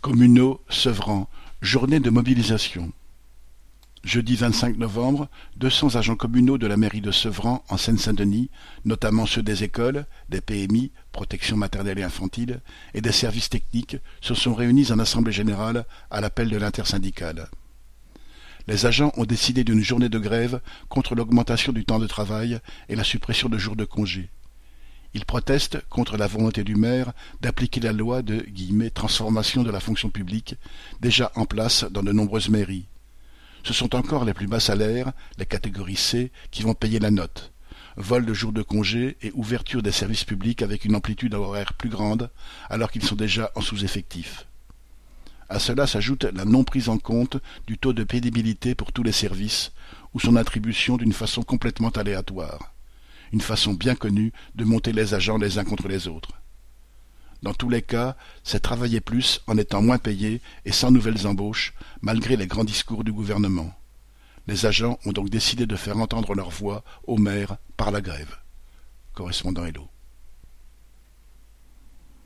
Communaux, Sevran, journée de mobilisation. Jeudi 25 novembre, 200 agents communaux de la mairie de Sevran, en Seine-Saint-Denis, notamment ceux des écoles, des PMI, protection maternelle et infantile, et des services techniques, se sont réunis en assemblée générale à l'appel de l'intersyndicale. Les agents ont décidé d'une journée de grève contre l'augmentation du temps de travail et la suppression de jours de congé. Ils protestent contre la volonté du maire d'appliquer la loi de « transformation de la fonction publique » déjà en place dans de nombreuses mairies. Ce sont encore les plus bas salaires, les catégories C, qui vont payer la note. Vol de jours de congé et ouverture des services publics avec une amplitude horaire plus grande, alors qu'ils sont déjà en sous-effectif. À cela s'ajoute la non prise en compte du taux de pénibilité pour tous les services, ou son attribution d'une façon complètement aléatoire une façon bien connue de monter les agents les uns contre les autres. Dans tous les cas, c'est travailler plus en étant moins payé et sans nouvelles embauches, malgré les grands discours du gouvernement. Les agents ont donc décidé de faire entendre leur voix au maire par la grève. Correspondant Hello.